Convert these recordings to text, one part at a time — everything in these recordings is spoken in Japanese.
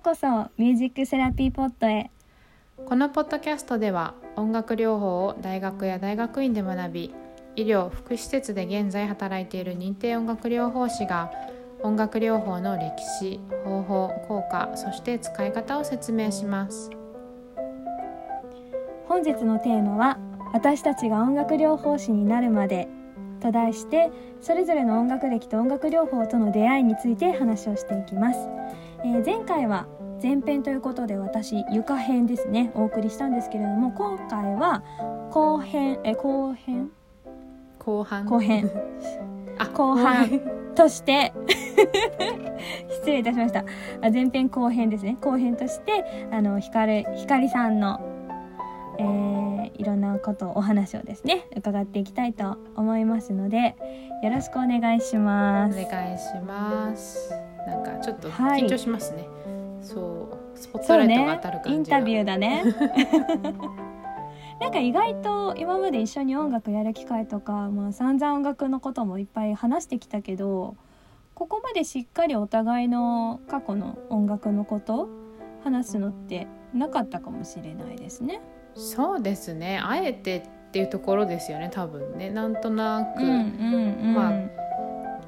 うこそミュージックセラピーポットへ。このポッドキャストでは音楽療法を大学や大学院で学び医療福祉施設で現在働いている認定音楽療法士が音楽療法の歴史方法効果そして使い方を説明します。本日のテーマは私たちが音楽療法士になるまで。と題してそれぞれの音楽歴と音楽療法との出会いについて話をしていきます、えー前回は前編ということで私床編ですね。お送りしたんですけれども今回は後編え後編？後半。後編。あ後半。として 失礼いたしました。あ前編後編ですね。後編としてあのひかるひかりさんの、えーいろんなことお話をですね伺っていきたいと思いますのでよろしくお願いしおます。願いします。なんかちょっとはい。緊張しますね、そうスポットライトがね。当たる感じが。インタビューだね。なんか意外と今まで一緒に音楽やる機会とか、まあ、散々音楽のこともいっぱい話してきたけどここまでしっかりお互いの過去の音楽のこと話すのってなかったかもしれないですね。そうですね。あえてっていうところですよね多分ね。なんとなく、まあ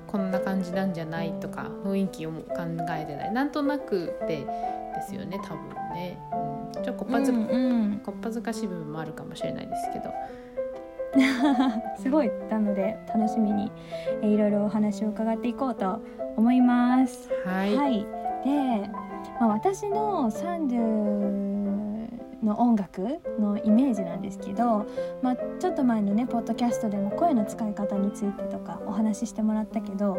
こんな感じなんじゃないとか雰囲気を考えてない。なんとなくでですよね多分ね、うん、ちょっとこっぱず、うんうん。こっぱずかしい部分もあるかもしれないですけど。すごいなので楽しみにえーいろいろお話を伺っていこうと思います。はい、はい、で、まあ、私の30の音楽のイメージなんですけど、まあ、ちょっと前のねポッドキャストでも声の使い方についてとかお話ししてもらったけど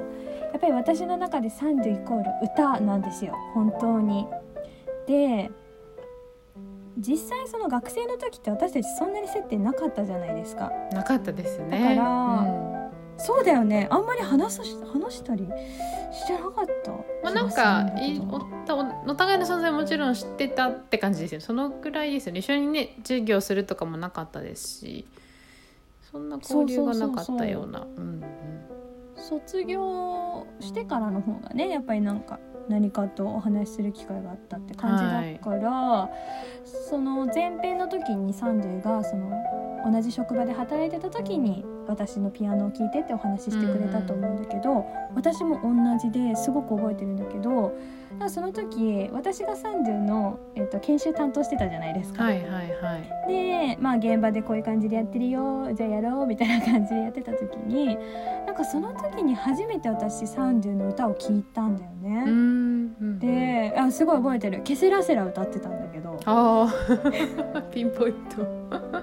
やっぱり私の中で30イコール歌なんですよ本当に。で実際その学生の時って私たちそんなに接点なかったじゃないですか。なかったですねだからうんそうだよね。あんまり話す話したりしてなかった。まあ、なんかいおおお互いの存在もちろん知ってたって感じですよ。そのくらいですよね。一緒にね授業するとかもなかったですし。そんな交流がなかったような。卒業してからの方がねやっぱりなんか何かとお話しする機会があったって感じだから、その前編の時にサンデーがその同じ職場で働いてた時に私のピアノを聴いてってお話ししてくれたと思うんだけど、私も同じですごく覚えてるんだけどだその時私がサンデーの、えっと研修担当してたじゃないですか。はいはいはい。でまあ現場でこういう感じでやってるよじゃあやろうみたいな感じでやってた時になんかその時に初めて私サンデュの歌を聴いたんだようね。んうん。であすごい覚えてる「ケセラセラ」歌ってたんだけど。ああ ピンポイント。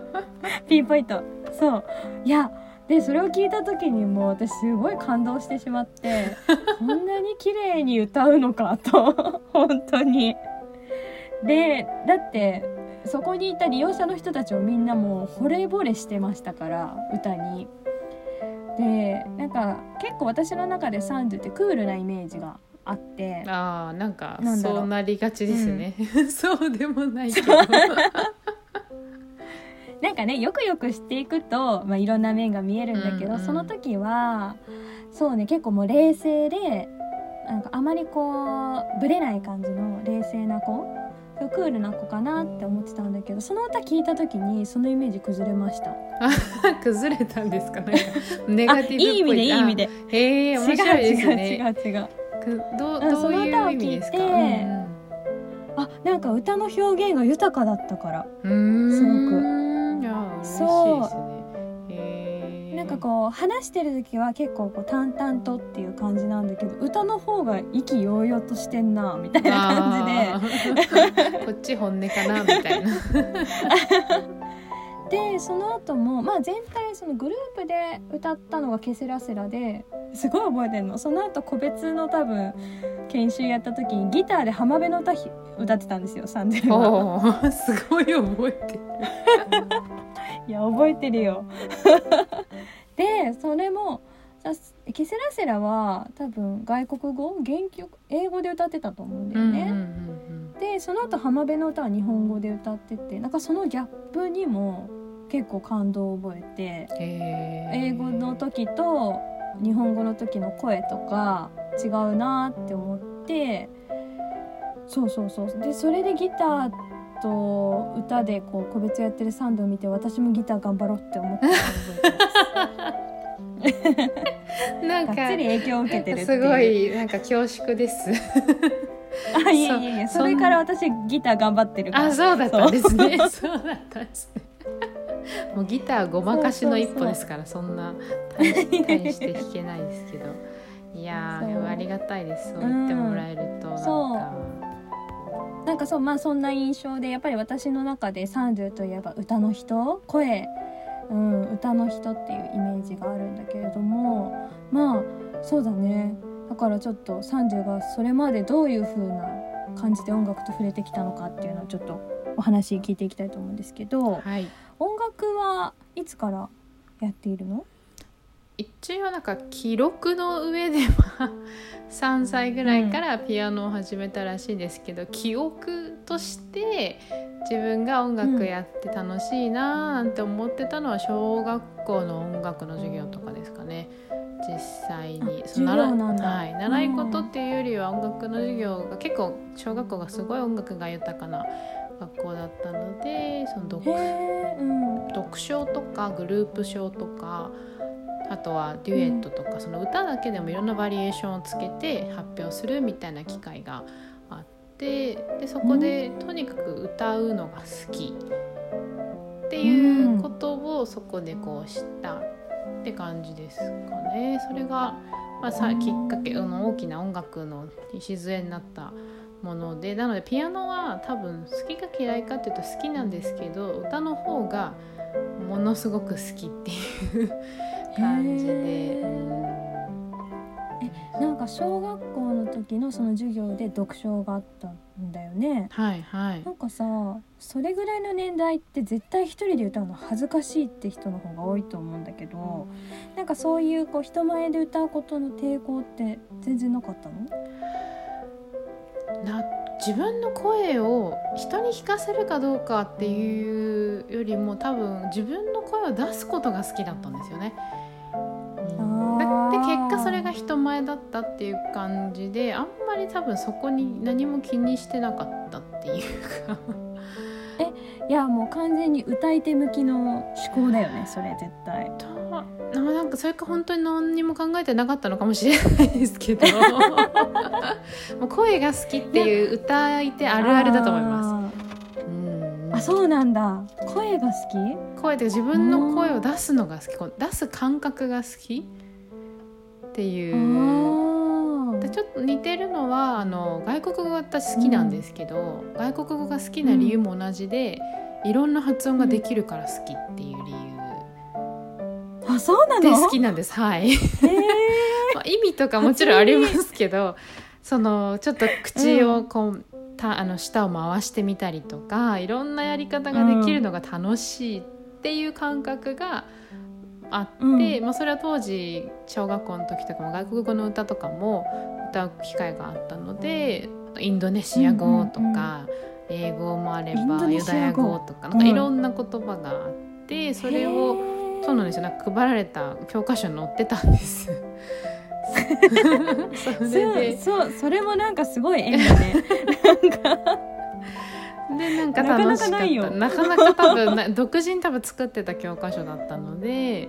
ピンポイント。そう。いやでそれを聞いた時にもう私すごい感動してしまって こんなに綺麗に歌うのかと 本当に。でだってそこにいた利用者の人たちもみんなもう惚れ惚れしてましたから歌に。でなんか結構私の中でサンドゥってクールなイメージがあってああなんかそうなりがちですね、そうでもないけどなんかねよくよく知っていくと、まあ、いろんな面が見えるんだけど、うんうんその時はそうね結構もう冷静でなんかあまりこうぶれない感じの冷静な子クールな子かなって思ってたんだけどその歌聞いた時にそのイメージ崩れました。崩れたんですか？なんか ネガティブっぽい。いい意味でいい意味で。あへえ面白いです違うね違う違う違う。くどううんどういう意味ですか？聞いてあなんか歌の表現が豊かだったから。すごくですねへえなんかこう話してる時は結構こう淡々とっていう感じなんだけど歌の方が意気揚々としてんなみたいな感じで。こっち本音かなみたいな。でその後もまあ全体そのグループで歌ったのが「ケセラセラで」すごい覚えてんの。その後個別の多分研修やった時にギターで浜辺の歌ひ歌ってたんですよサンデすごい覚えてる いや覚えてるよ。でそれもさケセラセラは多分外国語？原曲英語で歌ってたと思うんだよね、でその後浜辺の歌は日本語で歌っててなんかそのギャップにも結構感動を覚えて英語の時と日本語の時の声とか違うなって思ってそうそうそう。でそれでギターと歌でこう個別やってるサンドを見て私もギター頑張ろうって思ったのを覚えてますなんか影響を受けてるすごいなんか恐縮です。あいやいやいやそれから私ギター頑張ってるから。あそうだったんですね。そう。だったんですね。もうギターごまかしの一歩ですからそんな大大して弾けないですけど。いやありがたいです。そう言ってもらえると、なんかなんかそうまあそんな印象でやっぱり私の中でサンドゥといえば歌の人声、うん、歌の人っていうイメージがあるんだけれどもまあそうだね。だからちょっとサンドゥがそれまでどういう風な感じで音楽と触れてきたのかっていうのをちょっとお話聞いていきたいと思うんですけどはい。音楽はいつからやっているの？一応なんか記録の上では3歳ぐらいからピアノを始めたらしいんですけど、記憶として自分が音楽やって楽しいなーなんて思ってたのは小学校の音楽の授業とかですかね。実際に。あその授業なんだ。はい、習い事っていうよりは音楽の授業が結構小学校がすごい音楽が豊かな学校だったのでその読うん。読書とかグループ書とかあとはデュエットとか、その歌だけでもいろんなバリエーションをつけて発表するみたいな機会があってでそこでとにかく歌うのが好きっていうことをそこでこう知ったって感じですかね。それが、まあ、さきっかけあの大きな音楽の礎になったものでなのでピアノは多分好きか嫌いかっていうと好きなんですけど歌の方がものすごく好きっていう感じで、へー。うんなんか小学校の時のその授業で読書があったんだよね。はいはい。なんかさそれぐらいの年代って絶対一人で歌うの恥ずかしいって人の方が多いと思うんだけどなんかそういうこう人前で歌うことの抵抗って全然なかったの？な自分の声を人に聞かせるかどうかっていうよりも多分自分の声を出すことが好きだったんですよね。人前だったっていう感じであんまり多分そこに何も気にしてなかったっていうか。いやもう完全に歌い手向きの思考だよねそれ絶対。とななんかそれか本当に何にも考えてなかったのかもしれないですけど。もう声が好きっていう歌い手あるあるだと思います。うん。あそうなんだ。声が好き？声で自分の声を出すのが好き。出す感覚が好きっていう。ちょっと似てるのはあの外国語が私好きなんですけど、外国語が好きな理由も同じで、いろんな発音ができるから好きっていう理由。あそうなの？で好きなんです。はい、へー。まあ、意味とかもちろんありますけどそのちょっと口をこう、たあの舌を回してみたりとかいろんなやり方ができるのが楽しいっていう感覚があって、うん。まあ、それは当時小学校の時とかも外国語の歌とかも歌う機会があったのでインドネシア語とか、英語もあればユダヤ語とかなんかいろんな言葉があって、それをそうなんですよ。なんか配られた教科書に載ってたんです。それで。そうそうそれもなんかすごい縁だね。で なんかなかな楽しかった。かなかなか多分な 独自に多分作ってた教科書だったので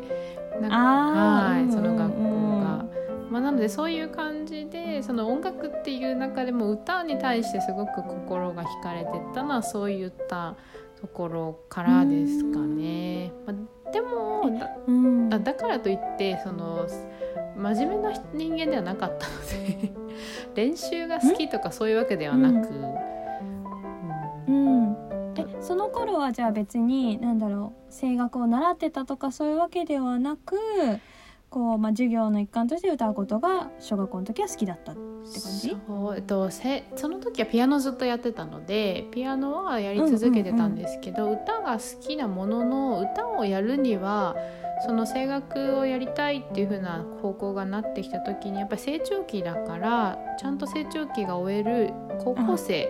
なんかはいその学校うんが。まあ、なのでそういう感じでその音楽っていう中でも歌に対してすごく心が惹かれてったのはそういったところからですかね。まあ、でもだうん。あだからといってその真面目な人間ではなかったので 練習が好きとかそういうわけではなく、うんうん。えその頃はじゃあ別に何だろう声楽を習ってたとかそういうわけではなくこう、まあ、授業の一環として歌うことが小学校の時は好きだったって感じ？そう、えっと、せその時はピアノずっとやってたのでピアノはやり続けてたんですけど、歌が好きなものの歌をやるにはその声楽をやりたいっていう風な方向がなってきた時にやっぱり成長期だからちゃんと成長期が終える高校生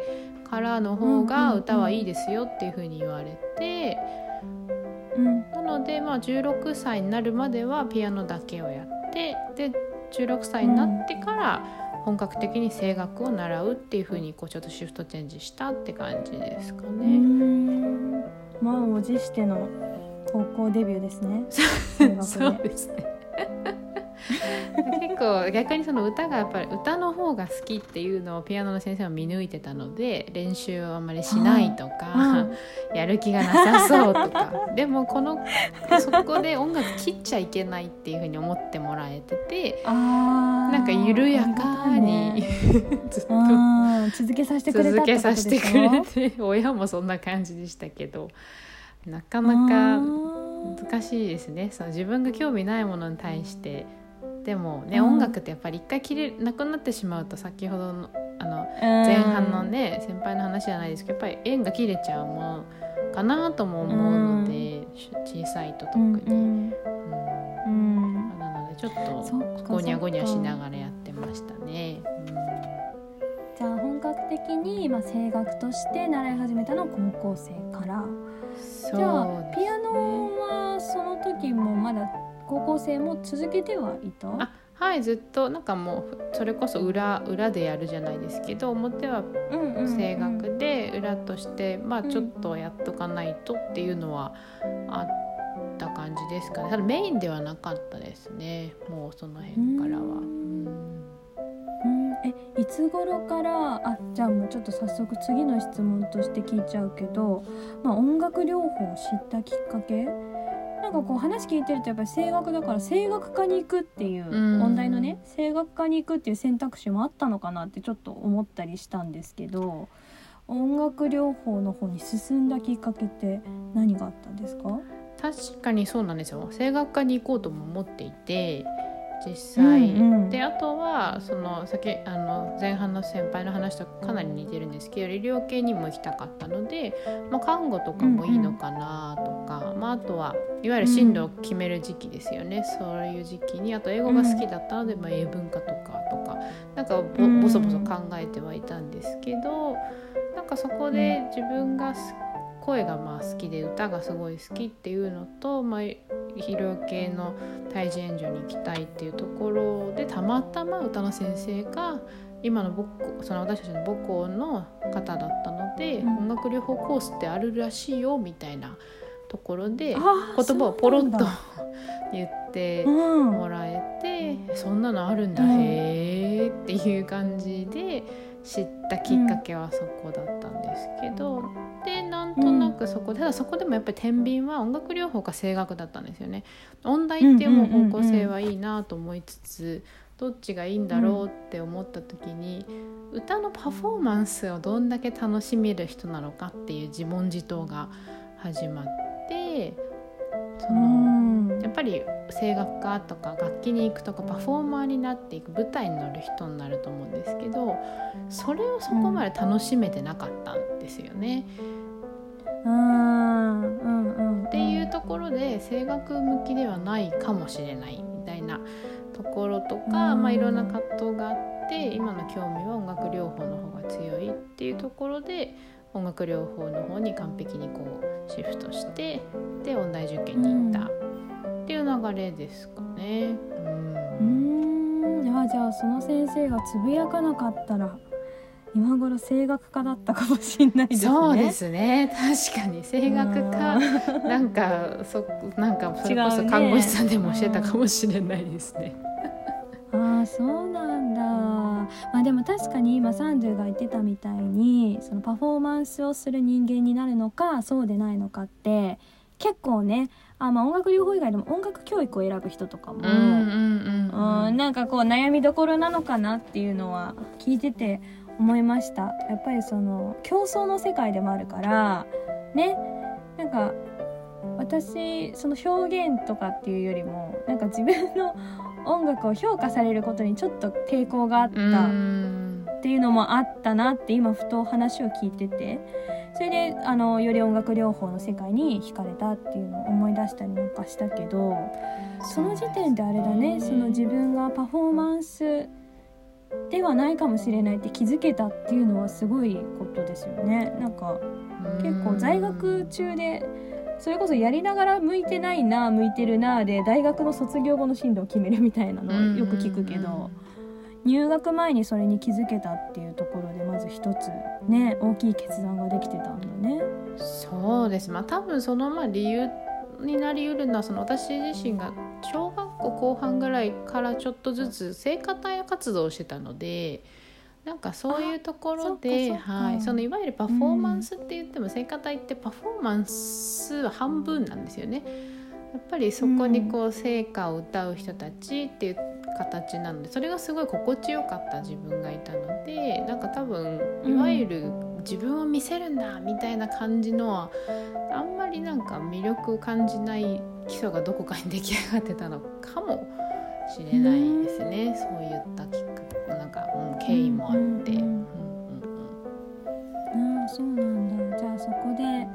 からの方が歌はいいですよっていう風に言われて。うんなので、まあ、16歳になるまではピアノだけをやってで16歳になってから本格的に声楽を習うっていうふうにこうちょっとシフトチェンジしたって感じですかうね。ん満を持しての高校デビューですね そうでですね 結構逆にその歌がやっぱり歌の方が好きっていうのをピアノの先生は見抜いてたので練習をあんまりしないとか、やる気がなさそうとか。でもこのそこで音楽切っちゃいけないっていうふうに思ってもらえててなんか緩やかに、ずっと。続けさせてくれた続けさせてくれて親もそんな感じでしたけどなかなか難しいですね。その自分が興味ないものに対してでもね、うん。音楽ってやっぱり一回切れなくなってしまうと先ほどのあの前前半のね、先輩の話じゃないですけどやっぱり縁が切れちゃうものかなとも思うので、小さいと特に、うんなのでちょっとゴニャゴニャしながらやってましたね。じゃあ本格的に、まあ、声楽として習い始めたのは高校生から。うんじゃあピアノはその時もまだ高校生も続けてはいた？あはいずっとなんかもうそれこそ裏裏でやるじゃないですけど表は声楽で裏として、まあうん。ちょっとやっとかないとっていうのはあった感じですかね。ただメインではなかったですね。もうその辺からは。うん。えいつ頃から？あじゃあもうちょっと早速次の質問として聞いちゃうけど、まあ、音楽療法を知ったきっかけ？なんかこう話聞いてるとやっぱり声楽だから声楽科に行くっていううん。音大のね声楽科に行くっていう選択肢もあったのかなってちょっと思ったりしたんですけど音楽療法の方に進んだきっかけって何があったんですか？確かにそうなんですよ。声楽科に行こうとも思っていて実際、うんうん。であとはその先あの前半の先輩の話とかなり似てるんですけど医療系にも行きたかったので、まあ、看護とかもいいのかなとか、まあ、あとはいわゆる進路を決める時期ですよね、そういう時期にあと英語が好きだったので、まあ、英文化とかとかなんかぼうんぼそぼそ考えてはいたんですけどなんかそこで自分がす声がまあ好きで歌がすごい好きっていうのと、まあ、医療系の胎児援助に行きたいっていうところでたまたま歌の先生が今の母校その私たちの母校の方だったので、うん。音楽療法コースってあるらしいよみたいなところで言葉をポロッと言ってうんもらえて、そんなのあるんだ、うんへーっていう感じで知ったきっかけはそこだったんですけど、でなんとなくそこで、ただそこでもやっぱり天秤は音楽療法か声楽だったんですよね。音大っていう方向性はいいなと思いつつ、どっちがいいんだろうって思った時に、歌のパフォーマンスをどんだけ楽しめる人なのかっていう自問自答が始まってその。うんやっぱり声楽家とか楽器に行くとかパフォーマーになっていく舞台に乗る人になると思うんですけどそれをそこまで楽しめてなかったんですよね。うんうんうんっていうところで声楽向きではないかもしれないみたいなところとか、うんまあ、いろんな葛藤があって今の興味は音楽療法の方が強いっていうところで音楽療法の方に完璧にこうシフトしてで音大受験に行った。っていう流れですかね。うーん。いやじゃあその先生がつぶやかなかったら今頃声楽家だったかもしれないですね。そうですね確かに声楽家なんかそなんかそれこそ看護師さんでもしてたかもしれないですね。ああそうなんだ。まあでも確かに今サンドゥが言ってたみたいにそのパフォーマンスをする人間になるのかそうでないのかって結構ねあまあ音楽療法以外でも音楽教育を選ぶ人とかも、うんうんうんうんなんかこう悩みどころなのかなっていうのは聞いてて思いました。やっぱりその競争の世界でもあるからね。なんか私その表現とかっていうよりもなんか自分の 音楽を評価されることにちょっと抵抗があったうん。っていうのもあったなって今ふと話を聞いてて。それであのより音楽療法の世界に惹かれたっていうのを思い出したりなんかしたけどその時点であれだね。その自分がパフォーマンスではないかもしれないって気づけたっていうのはすごいことですよね。なんか結構在学中でそれこそやりながら向いてないな向いてるなで大学の卒業後の進路を決めるみたいなのをよく聞くけど入学前にそれに気づけたっていうところでまず一つね大きい決断ができてたんだね。そうですまあ多分そのまあ理由になりうるのはその私自身が小学校後半ぐらいからちょっとずつ聖歌隊活動をしてたのでなんかそういうところではい、そのいわゆるパフォーマンスって言っても、聖歌隊ってパフォーマンスは半分なんですよね。やっぱりそこにこう聖歌を歌う人たちっていう形なのでそれがすごい心地よかった自分がいたのでなんか多分いわゆる自分を見せるんだみたいな感じのはあんまりなんか魅力を感じない基礎がどこかに出来上がってたのかもしれないですね、そういったきっかけなんか、うん、経緯もあって。うん。あそうなんだ。じゃあそこで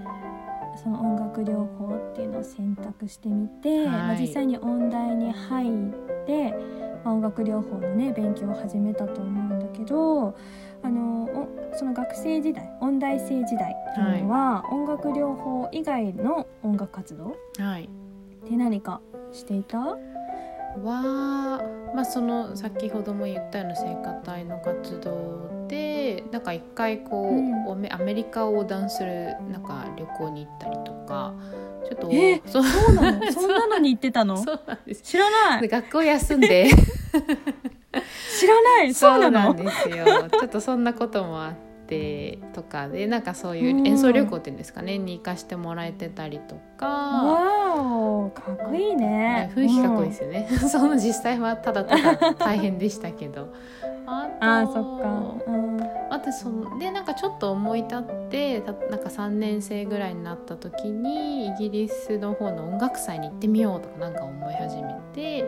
その音楽療法っていうのを選択してみて、はい、まあ、実際に音大に入ってまあ、音楽療法のね勉強を始めたと思うんだけどあのその学生時代音大生時代っていうのは、はい、音楽療法以外の音楽活動、はい、って何かしていた？はまあその先ほども言ったような聖歌隊の活動でなんか一回こう、うん、アメリカを横断するなんか旅行に行ったりとか。ちょっとえそう。そうなの？そんなのに行ってたの？そうなんです。知らない。学校休んで。知らない？そうなのですよ。ちょっとそんなこともあってとかでなんかそういう演奏旅行っていうんですかね、うん、に行かしてもらえてたりとか。わかっこいいね。雰囲気かっこいいですよね、うん、その実際はただただ大変でしたけど。ああそっか、うん。あとそのでなんかちょっと思い立ってなんか3年生ぐらいになった時にイギリスの方の音楽祭に行ってみようとかなんか思い始めて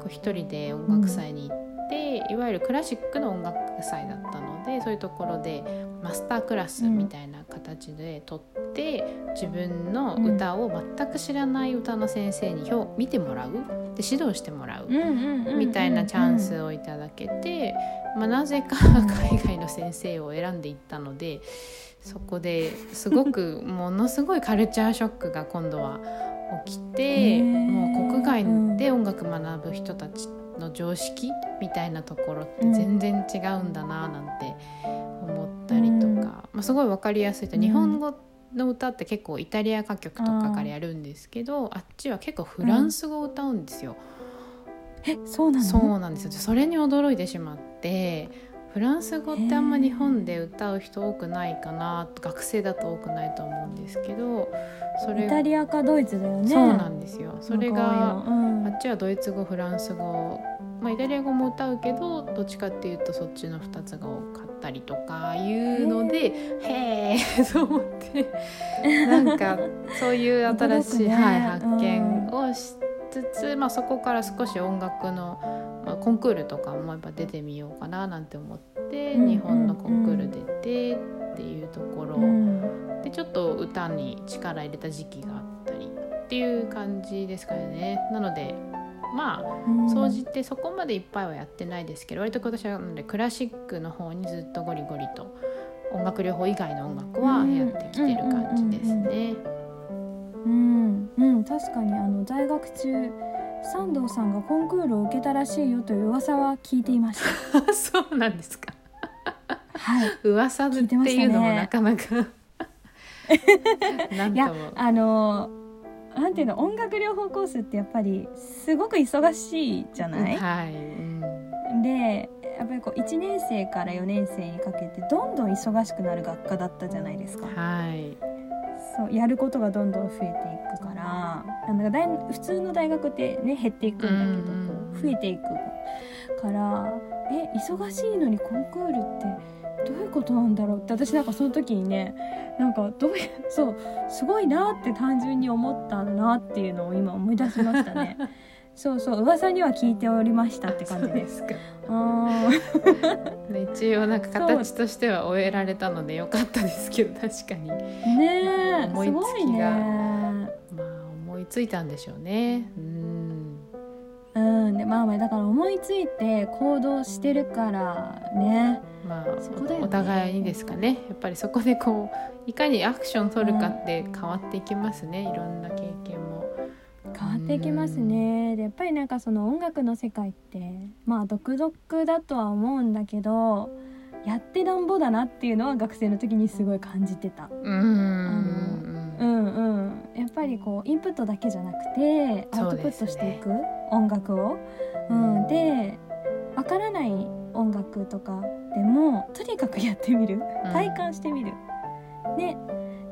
こう一人で音楽祭に行って、うん、いわゆるクラシックの音楽祭だったのでそういうところでマスタークラスみたいな形で取って、自分の歌を全く知らない歌の先生に見てもらう。で指導してもらう。みたいなチャンスをいただけて。まあ、なぜか海外の先生を選んでいったのでそこですごくものすごいカルチャーショックが今度は起きてもう国外で音楽学ぶ人たちの常識みたいなところって全然違うんだななんて思ったりとか、まあ、すごい分かりやすいと日本語の歌って結構イタリア歌曲とかからやるんですけどあっちは結構フランス語を歌うんですよ。えそうなの？そうなんですよ。それに驚いてしまってフランス語ってあんま日本で歌う人多くないかな。学生だと多くないと思うんですけどそれイタリアかドイツだよね。そうなんですよ。それが、うん、あっちはドイツ語フランス語。まあ、イタリア語も歌うけどどっちかっていうとそっちの2つが多かったりとかいうのでへえと思って。なんかそういう新しい、ね、はい、発見をして。つつ、まあ、そこから少し音楽の、まあ、コンクールとかもやっぱ出てみようかななんて思って、日本のコンクール出てっていうところ、うん、でちょっと歌に力入れた時期があったりっていう感じですかね。なのでまあ総じてそこまでいっぱいはやってないですけど割と今年はなのでクラシックの方にずっとゴリゴリと音楽療法以外の音楽はやってきてる感じですね。うんうん、確かにあの在学中三藤さんがコンクールを受けたらしいよという噂は聞いていました。そうなんですか。はい。噂っていうのもなかなか。いやあのなんていうの音楽療法コースってやっぱりすごく忙しいじゃない、はい、うん、でやっぱりこう1年生から4年生にかけてどんどん忙しくなる学科だったじゃないですか。はいそうやることがどんどん増えていくからなんか大普通の大学ってね減っていくんだけど、こう増えていくからえ忙しいのにコンクールってどういうことなんだろうって私なんかその時にねなんかどういうそうすごいなって単純に思ったなっていうのを今思い出しましたね。そうそう噂には聞いておりましたって感じです。あ一応なんか形としては終えられたのでよかったですけど確かに。ね思いつきが、ね、まあ思いついたんでしょうね。うん。うん。でまあまあだから思いついて行動してるからね。まあ、ね、お互いにですかね。やっぱりそこでこういかにアクション取るかって変わっていきますね、うん、いろんな経験も。変わっできますね。でやっぱりなんかその音楽の世界ってまあ独特だとは思うんだけどやってなんぼだなっていうのは学生の時にすごい感じてた。うん。うんうん、やっぱりこうインプットだけじゃなくてアウトプットしていく、音楽を。うん、でわからない音楽とかでもとにかくやってみる。体感してみる。で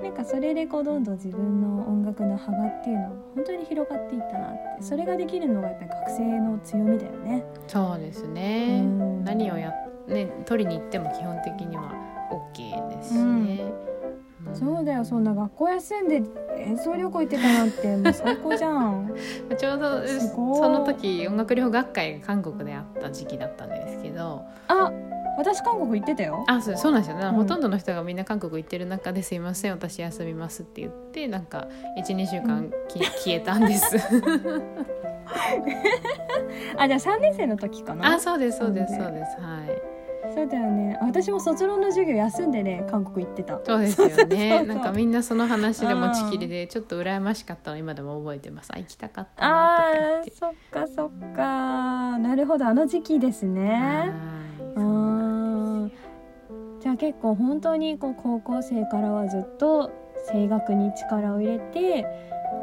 なんかそれでこうどんどん自分の音楽の幅っていうのは本当に広がっていったなってそれができるのがやっぱり学生の強みだよね。そうですね、うん。何をやね取りに行っても基本的には OK ですしね、ん。そうだよそんな学校休んで演奏旅行行ってたなんてもう最高じゃん。ちょうどその時音楽療法学会が韓国であった時期だったんですけどあ私韓国行ってたよ。あそうそうなんですよ。ね、うん。ほとんどの人がみんな韓国行ってる中ですいません私休みますって言ってなんか12週間き、消えたんです。あじゃあ3年生の時かな？あそうですそうですそそううです。はい。そうだよね。私も卒論の授業休んでね韓国行ってた。そうですよね。なんかみんなその話で持ちきりでちょっと羨ましかったの。今でも覚えてます。あ行きたかったなあそっかそっか。なるほど。あの時期ですね。はいうんじゃあ結構本当にこう高校生からはずっと声楽に力を入れて、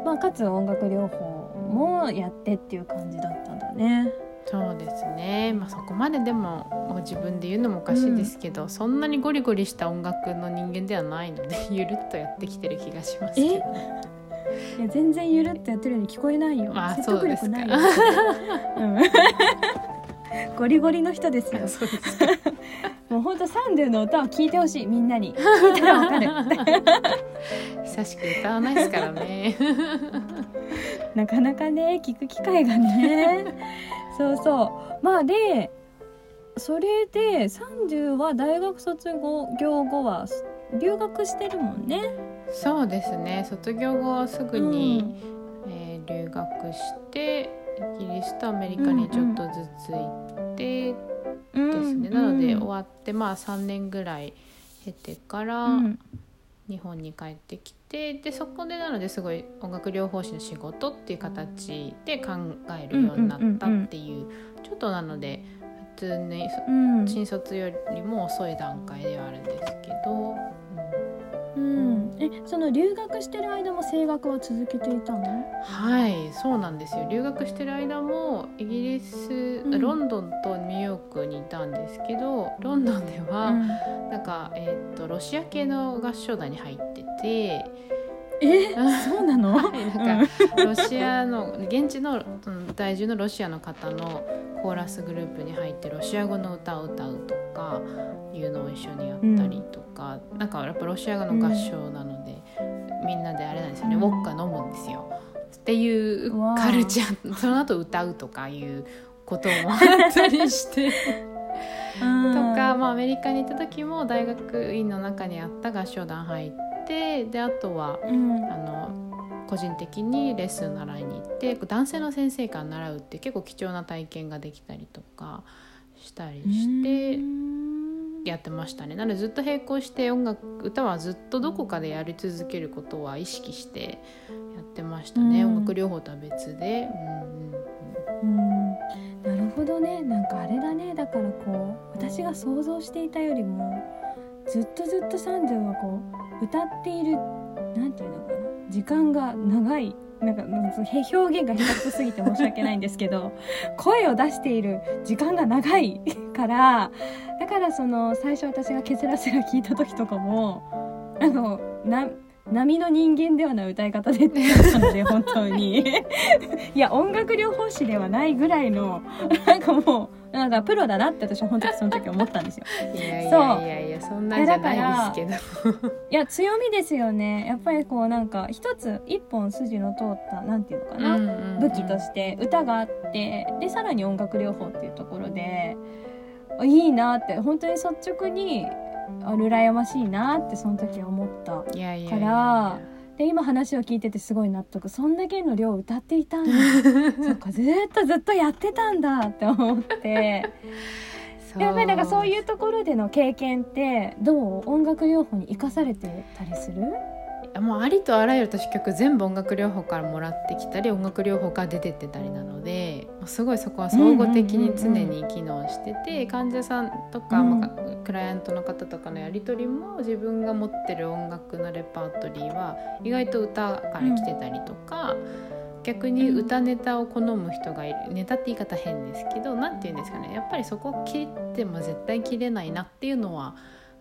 まあ、かつ音楽療法もやってっていう感じだったんだね。そうですね、まあ、そこまででも自分で言うのもおかしいですけど、そんなにゴリゴリした音楽の人間ではないので ゆるっとやってきてる気がしますけど。いや全然ゆるっとやってるように聞こえないよ。まあ説得力ないよ。ゴリゴリの人ですよ。そうですか もう本当サンデーの歌を聞いてほしいみんなに。聞いたらわかる。久しく歌わないですからねなかなかね聞く機会がねそうそうまあでそれで30は大学卒業後は留学してるもんね。そうですね卒業後はすぐに、えー留学してイギリスとアメリカにちょっとずつ行ってうんですね、なので終わってまあ3年ぐらい経てからうん。日本に帰ってきてでそこでなのですごい音楽療法士の仕事っていう形で考えるようになったっていうちょっとなので普通にうん。新卒よりも遅い段階ではあるんですけど、うん、えその留学してる間も声楽は続けていたの？はいそうなんですよ。留学してる間もイギリス、ん。ロンドンとニューヨークにいたんですけどロンドンでは、なんか、えー、とロシア系の合唱団に入ってて。えそうなの？はいなんかロシアの現地の在住のロシアの方のコーラスグループに入ってロシア語の歌を歌うとかいうのを一緒にやったりとか、なんかやっぱロシア語の合唱なので、みんなであれなんですよね、うん。ウォッカ飲むんですよ。っていうカルチャーその後歌うとかいうこともあったりして。とか、まあ、アメリカに行った時も大学院の中にあった合唱団入ってであとはうん。あの個人的にレッスン習いに行って男性の先生から習うって結構貴重な体験ができたりとかしたりしてうん。やってましたね。なのでずっと並行して音楽歌はずっとどこかでやり続けることは意識してやってましたね、うん。音楽療法とは別で。うんなるほどね。なんかあれだね。だからこう私が想像していたよりもずっとずっとサンジョはこう歌っているなんていうのかな時間が長い。なんか表現が下手くそすぎて申し訳ないんですけど 声を出している時間が長い からだからその最初私が「ケセラセラ」聞いた時とかもなんかもうな波の人間ではない歌い方でってなったので本当に。いや音楽療法士ではないぐらいのなんかもうなんかプロだなって私は本当にその時思ったんですよ。そうやいやいやそんなんじゃないですけど。いや強みですよね。やっぱりこうなんか一つ一本筋の通ったなんていうのかな、武器として歌があってでさらに音楽療法っていうところであいいなって本当に率直にあ羨ましいなってその時は思った。いやいやいやからで今話を聞いててすごい納得。そんだけの量歌っていたんだ。そっかずーっとずっとやってたんだって思ってやっぱりなんかそういうところでの経験ってどう？音楽療法に生かされてたりする？もうありとあらゆる私曲全部音楽療法からもらってきたり音楽療法から出てってたりなのですごいそこは総合的に常に機能してて患者さんとか、まあ、クライアントの方とかのやり取りも自分が持ってる音楽のレパートリーは意外と歌から来てたりとか。逆に歌ネタを好む人がいるネタって言い方変ですけど何て言うんですかねやっぱりそこ切っても絶対切れないなっていうのは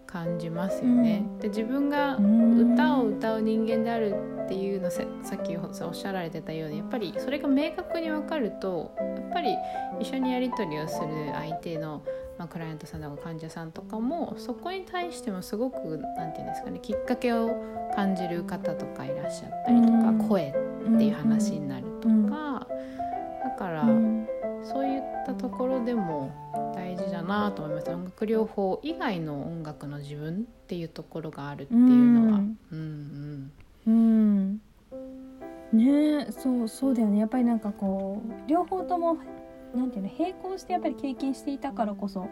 感じますよね。うん、で自分が歌を歌う人間であるっていうのさっきおっしゃられてたようにやっぱりそれが明確に分かるとやっぱり一緒にやり取りをする相手の、まあ、クライアントさんとか患者さんとかもそこに対してもすごく何て言うんですかねきっかけを感じる方とかいらっしゃったりとか、うん、声っていう話になるとか、うん、だから、そういったところでも大事だなと思います。音楽療法以外の音楽の自分っていうところがあるっていうのは。うん。うんうん、ねそうそうだよね。やっぱりなんかこう両方ともなんていうの並行してやっぱり経験していたからこそ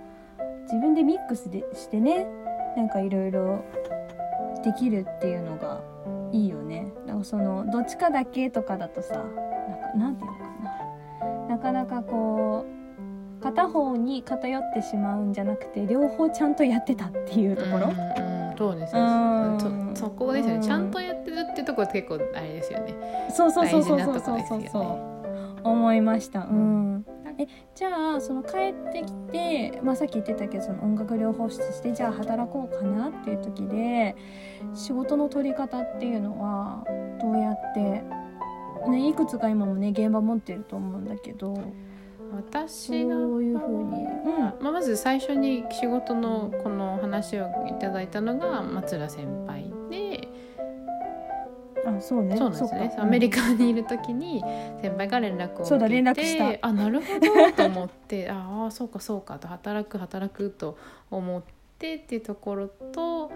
自分でミックスでしてねなんかいろいろできるっていうのがいいよね。なんかそのどっちかだけとかだとさなんかなんていうのかななかなかこう片方に偏ってしまうんじゃなくて両方ちゃんとやってたっていうところ。うんうん、そうですね。そそこですよね、ちゃんとやってるってところ結構あれですよね。そうそうそうそうそうそうそうそう。思いました。うん。えじゃあその帰ってきて、まあ、さっき言ってたけどその音楽療法士としてじゃあ働こうかなっていう時で仕事の取り方っていうのはどうやって、ね、いくつか今もね現場持ってると思うんだけど。私がそういうふうに、うんまあ、まず最初に仕事のこの話をいただいたのが松浦先輩であそうね。そうなんですね。アメリカにいる時に先輩から連絡を受けてそうだ連絡した。あなるほど と思ってああそうかそうかと働く働くと思ってっていうところと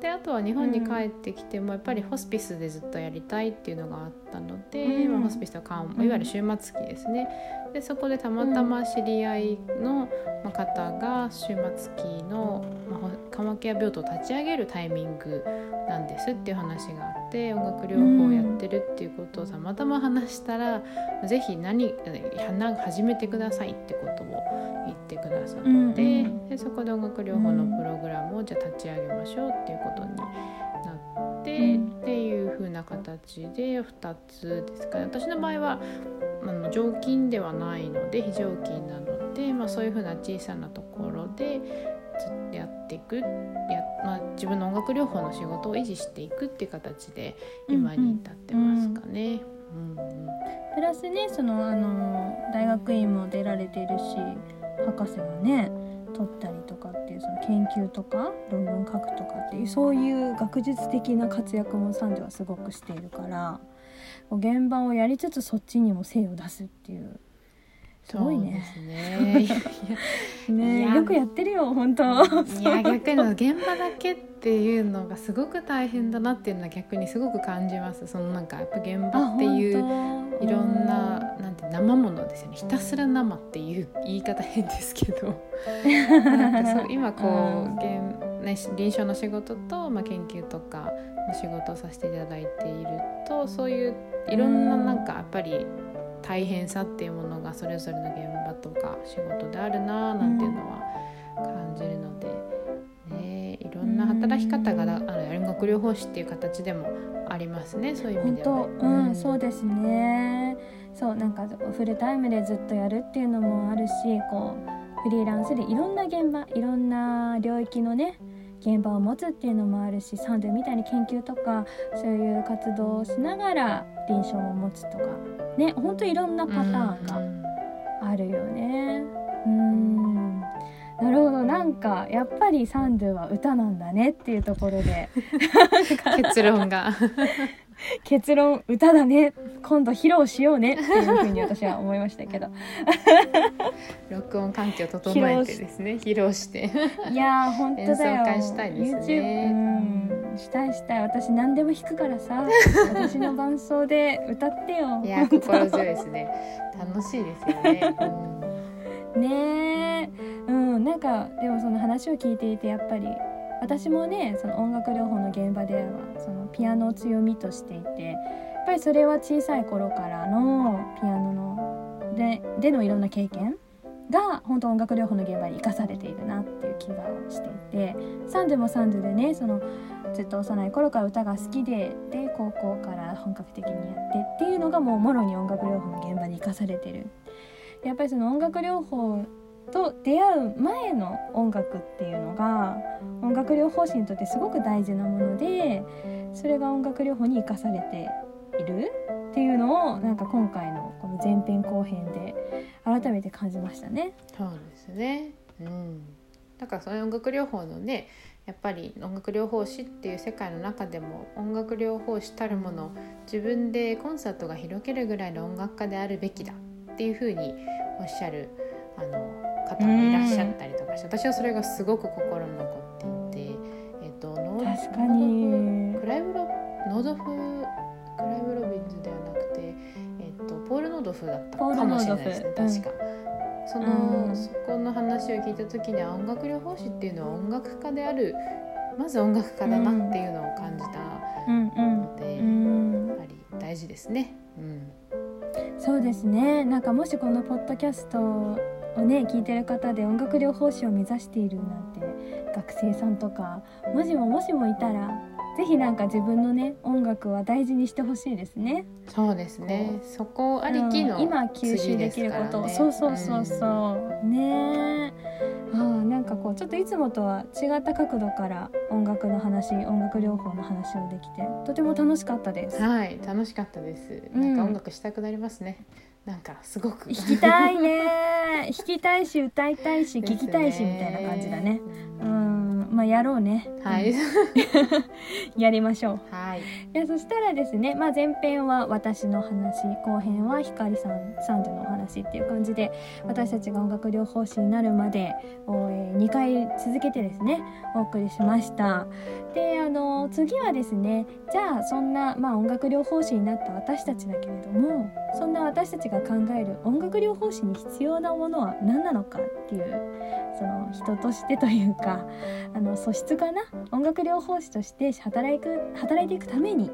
であとは日本に帰ってきてもやっぱりホスピスでずっとやりたいっていうのがあったので、うん、まあ、ホスピスとかいわゆる終末期ですねでそこでたまたま知り合いの方が終末期の、まあ、緩和ケア病棟を立ち上げるタイミングなんですっていう話があって音楽療法をやってるっていうことをたまたま話したら、うん、ぜひ何始めてくださいってことを言ってくださって、うん、でそこで音楽療法のプログラムをじゃあ立ち上げましょうっていうことにて、うん、っていう風な形で2つですかね。私の場合はあの常勤ではないので非常勤なので、まあ、そういうふうな小さなところでずっとやっていくや、まあ、自分の音楽療法の仕事を維持していくっていう形で今に至ってますかね。うんうん、プラスねそのあの大学院も出られているし博士もね取ったりとかっていうその研究とか論文書くとかっていうそういう学術的な活躍もサンジはすごくしているから現場をやりつつそっちにも精を出すっていうすごいね。ね よくやってるよ本当。いや逆に現場だけっていうのがすごく大変だなっていうのは逆にすごく感じます。そのなんかやっぱ現場っていういろんな生ものですよね。ひたすら生っていう言い方変ですけど、なんかそう今こう現ね臨床の仕事とまあ研究とかの仕事をさせていただいているとそういういろんななんかやっぱり大変さっていうものがそれぞれの現場とか仕事であるななんていうのは感じるので、ね、いろんな働き方がある音楽療法士っていう形でもありますねそういう意味では、うん、そうですねそうなんかフルタイムでずっとやるっていうのもあるしこうフリーランスでいろんな現場いろんな領域のね現場を持つっていうのもあるしサンドみたいに研究とかそういう活動をしながら臨床を持つとかねほんといろんなパターンがあるよね。うん。なるほど。なんかやっぱりサンドゥは歌なんだねっていうところで。結論が。結論歌だね。今度披露しようね。っていうふうに私は思いましたけど。録音環境整えてですね。披露して。いや本当だよ。会したいですね。うん。したいしたい。私何でも弾くからさ。私の伴奏で歌ってよ。いや心強いですね。楽しいですよね、うん、ねえうん。なんかでもその話を聞いていてやっぱり私もねその音楽療法の現場ではそのピアノを強みとしていてやっぱりそれは小さい頃からのピアノのででのいろんな経験が本当音楽療法の現場に生かされているなっていう気がしていてサンジもサンジでねそのずっと幼い頃から歌が好きでで高校から本格的にやってっていうのがもうもろに音楽療法の現場に生かされてる。やっぱりその音楽療法と出会う前の音楽っていうのが音楽療法士にとってすごく大事なものでそれが音楽療法に生かされているっていうのをなんか今回のこの前編後編で改めて感じましたね。そうですね、うん、だからその音楽療法のねやっぱり音楽療法士っていう世界の中でも音楽療法士たるもの自分でコンサートが開けるぐらいの音楽家であるべきだっていうふうにおっしゃるあの方もいらっしゃったりとかして、私はそれがすごく心に残っていて、えっと、ノー確かに。クライブロノードフクライブ・ロビンズではなくて、えっと、ポール・ノードフだったかもしれないですね確か。その、うん、そこの話を聞いた時には音楽療法士っていうのは音楽家であるまず音楽家だなっていうのを感じたので、うん、やっぱり大事ですね。うん。そうですね。なんかもしこのポッドキャストをね聞いてる方で音楽療法士を目指しているなんて学生さんとかもしももしもいたらぜひなんか自分のね音楽は大事にしてほしいですね。そうですね。そこありきの、うん、今吸収できること、そうそうそうそう、うん、ねあなんかこうちょっといつもとは違った角度から音楽の話音楽療法の話をできてとても楽しかったです。はい楽しかったです。なんか音楽したくなりますね。なんかすごく。弾きたいね。弾きたいし歌いたいし聞きたいしみたいな感じだね。うんまあやろうね。はい。やりましょう。はい。でそしたらですね、まあ前編は私の話、後編はひかりさん三女のお話っていう感じで、私たちが音楽療法士になるまでを、えー、2回続けてですね、お送りしました。で、あの次はですね、じゃあそんなまあ音楽療法士になった私たちだけれども、そんな私たちが考える音楽療法士に必要なものは何なのかっていうその人としてというかあの素質かな音楽療法士として働く働いていくために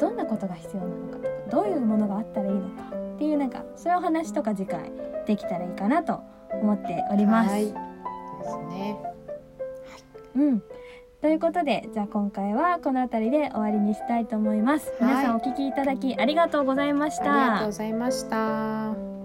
どんなことが必要なのかとかどういうものがあったらいいのかっていうなんかそういうお話とか次回できたらいいかなと思っております。はい、ですね。うんということでじゃあ今回はこの辺りで終わりにしたいと思います。皆さんお聞きいただきありがとうございました。ありがとうございました。